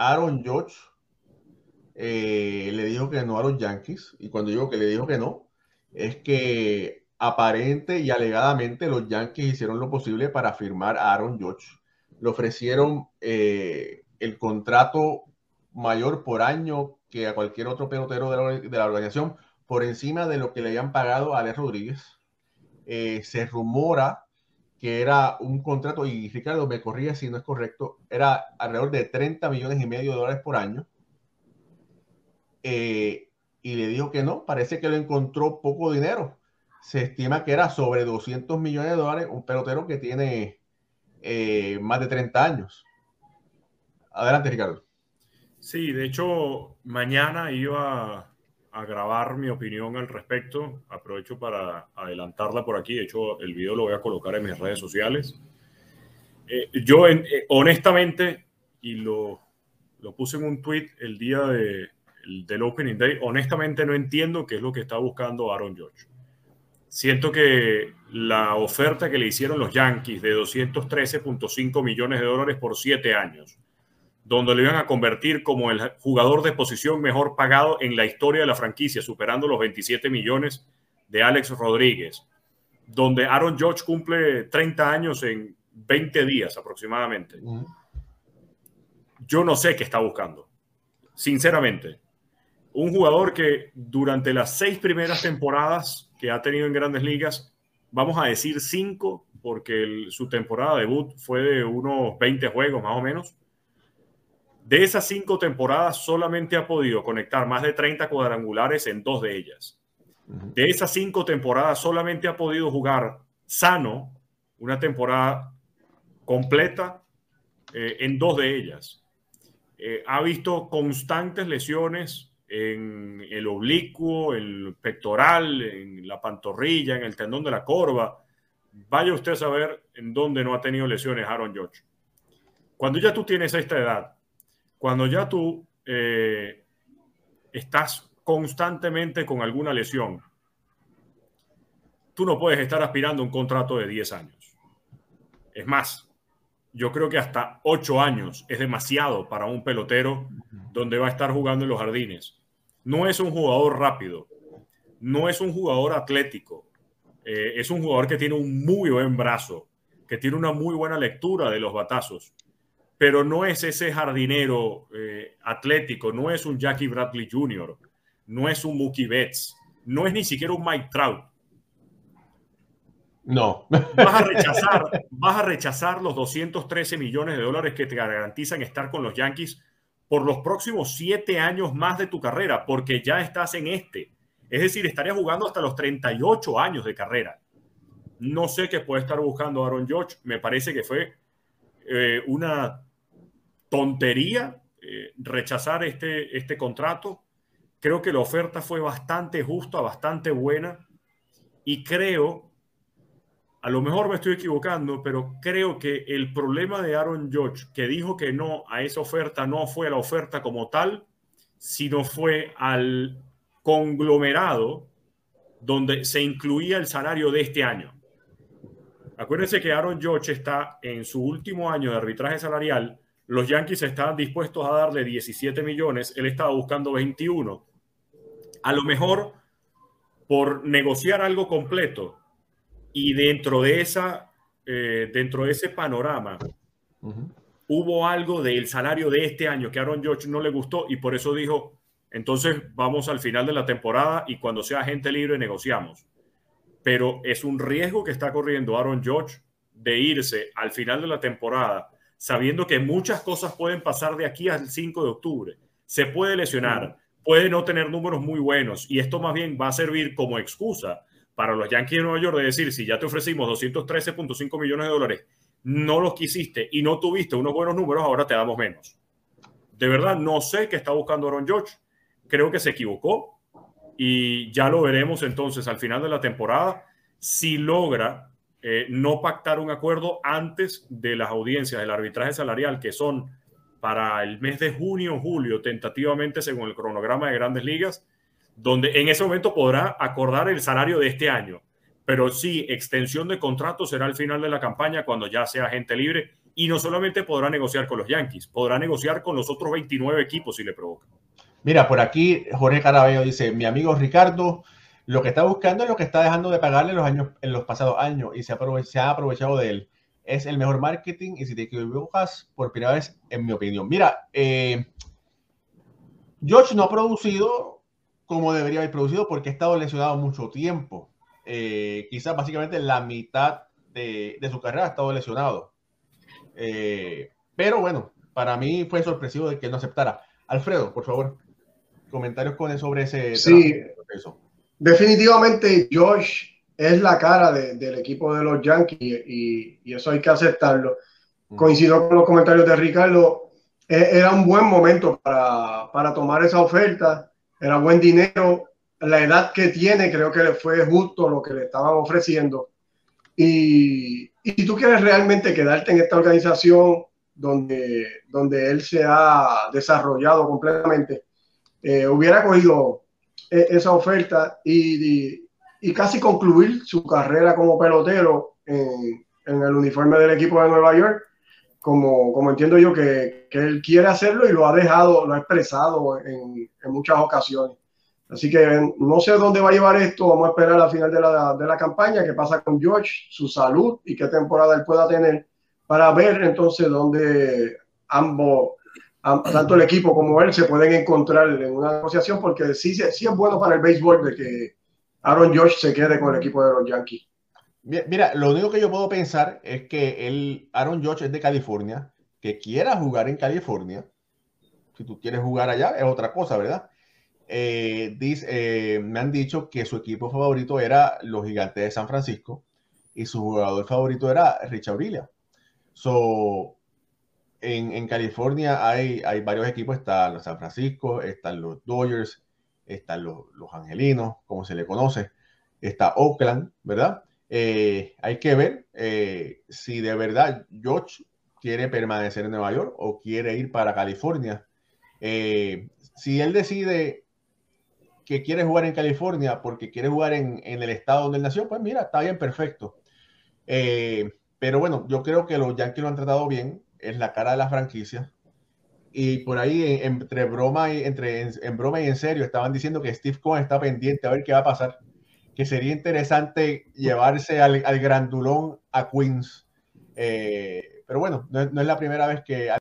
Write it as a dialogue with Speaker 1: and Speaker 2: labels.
Speaker 1: Aaron George eh, le dijo que no a los Yankees. Y cuando digo que le dijo que no, es que aparente y alegadamente los Yankees hicieron lo posible para firmar a Aaron George. Le ofrecieron eh, el contrato mayor por año que a cualquier otro pelotero de la, organización, por encima de lo que le habían pagado a Alex Rodríguez. Eh, se rumora que era un contrato, y Ricardo me corría si no es correcto, era alrededor de 30 millones y medio de dólares por año. Eh, y le dijo que no, parece que lo encontró poco dinero. Se estima que era sobre 200 millones de dólares, un pelotero que tiene eh, más de 30 años. Adelante, Ricardo.
Speaker 2: Sí, de hecho, mañana iba a grabar mi opinión al respecto. Aprovecho para adelantarla por aquí. De hecho, el video lo voy a colocar en mis redes sociales. Eh, yo, eh, honestamente, y lo, lo, puse en un tweet el día de, del Opening Day, honestamente no entiendo qué es lo que está buscando Aaron George. Siento que la oferta que le hicieron los Yankees de 213.5 millones de dólares por siete años, donde le iban a convertir como el jugador de posición mejor pagado en la historia de la franquicia, superando los 27 millones de Alex Rodríguez, donde Aaron George cumple 30 años en 20 días aproximadamente. Yo no sé qué está buscando, sinceramente. Un jugador que durante las seis primeras temporadas que ha tenido en grandes ligas, vamos a decir cinco, porque su temporada debut fue de unos 20 juegos más o menos, de esas cinco temporadas, solamente ha podido conectar más de 30 cuadrangulares en dos de ellas. De esas cinco temporadas, solamente ha podido jugar sano una temporada completa eh, en dos de ellas. Eh, ha visto constantes lesiones en el oblicuo, el pectoral, en la pantorrilla, en el tendón de la corva. Vaya usted a saber en dónde no ha tenido lesiones Aaron George. Cuando ya tú tienes esta edad, cuando ya tú eh, estás constantemente con alguna lesión, tú no puedes estar aspirando a un contrato de 10 años. Es más, yo creo que hasta 8 años es demasiado para un pelotero donde va a estar jugando en los jardines. No es un jugador rápido, no es un jugador atlético, eh, es un jugador que tiene un muy buen brazo, que tiene una muy buena lectura de los batazos pero no es ese jardinero eh, atlético, no es un Jackie Bradley Jr., no es un Mookie Betts, no es ni siquiera un Mike Trout.
Speaker 1: No.
Speaker 2: Vas a rechazar, vas a rechazar los 213 millones de dólares que te garantizan estar con los Yankees por los próximos siete años más de tu carrera, porque ya estás en este. Es decir, estarías jugando hasta los 38 años de carrera. No sé qué puede estar buscando Aaron George. Me parece que fue eh, una tontería eh, rechazar este, este contrato. Creo que la oferta fue bastante justa, bastante buena y creo, a lo mejor me estoy equivocando, pero creo que el problema de Aaron George, que dijo que no a esa oferta, no fue la oferta como tal, sino fue al conglomerado donde se incluía el salario de este año. Acuérdense que Aaron George está en su último año de arbitraje salarial los Yankees estaban dispuestos a darle 17 millones, él estaba buscando 21. A lo mejor por negociar algo completo y dentro de esa, eh, dentro de ese panorama, hubo algo del salario de este año que a Aaron George no le gustó y por eso dijo, entonces vamos al final de la temporada y cuando sea gente libre negociamos. Pero es un riesgo que está corriendo Aaron George de irse al final de la temporada sabiendo que muchas cosas pueden pasar de aquí al 5 de octubre. Se puede lesionar, puede no tener números muy buenos y esto más bien va a servir como excusa para los Yankees de Nueva York de decir, si ya te ofrecimos 213.5 millones de dólares, no los quisiste y no tuviste unos buenos números, ahora te damos menos. De verdad, no sé qué está buscando Aaron George. Creo que se equivocó y ya lo veremos entonces al final de la temporada si logra eh, no pactar un acuerdo antes de las audiencias del arbitraje salarial, que son para el mes de junio o julio, tentativamente según el cronograma de grandes ligas, donde en ese momento podrá acordar el salario de este año. Pero sí, extensión de contrato será al final de la campaña cuando ya sea gente libre Y no solamente podrá negociar con los Yankees, podrá negociar con los otros 29 equipos si le provoca.
Speaker 1: Mira, por aquí Jorge Carabello dice, mi amigo Ricardo, lo que está buscando es lo que está dejando de pagarle los años, en los pasados años y se, se ha aprovechado de él. Es el mejor marketing y si te equivocas, por primera vez, en mi opinión. Mira, eh, George no ha producido como debería haber producido porque ha estado lesionado mucho tiempo. Eh, quizás básicamente la mitad de, su carrera ha estado lesionado. Eh, pero bueno, para mí fue sorpresivo de que no aceptara. Alfredo, por favor, comentarios con sobre ese.
Speaker 3: Sí, definitivamente Josh es la cara del equipo de los Yankees y, eso hay que aceptarlo. Coincido con los comentarios de Ricardo. E, era un buen momento para, para tomar esa oferta. Era buen dinero. La edad que tiene, creo que le fue justo lo que le estaban ofreciendo. Y, y si tú quieres realmente quedarte en esta organización donde, donde él se ha desarrollado completamente, eh, hubiera cogido esa oferta y, y, casi concluir su carrera como pelotero en, en, el uniforme del equipo de Nueva York, como, como entiendo yo que, que, él quiere hacerlo y lo ha dejado, lo ha expresado en, en, muchas ocasiones. Así que no sé dónde va a llevar esto, vamos a esperar al final de la, de la campaña, qué pasa con George, su salud y qué temporada él pueda tener, para ver entonces dónde ambos tanto el equipo como él se pueden encontrar en una negociación porque sí, sí es bueno para el béisbol de que Aaron Josh se quede con el equipo de los Yankees.
Speaker 1: Mira, lo único que yo puedo pensar es que el Aaron Josh es de California, que quiera jugar en California. Si tú quieres jugar allá, es otra cosa, ¿verdad? Eh, eh, me han dicho que su equipo favorito era los Gigantes de San Francisco y su jugador favorito era Richard Aurelia. So, en, California hay, varios equipos, están los San Francisco, están los Dodgers, están los, Angelinos, como se le conoce, está Oakland, ¿verdad? Eh, hay que ver eh, si de verdad George quiere permanecer en Nueva York o quiere ir para California. Eh, si él decide que quiere jugar en California porque quiere jugar en, en, el estado donde él nació, pues mira, está bien, perfecto. pero bueno, yo creo que los Yankees lo han tratado bien es la cara de la franquicia. Y por ahí, entre broma y, entre, en, broma y en serio, estaban diciendo que Steve Cohen está pendiente a ver qué va a pasar. Que sería interesante llevarse al, grandulón a Queens. Eh, pero bueno, no, no, es la primera vez que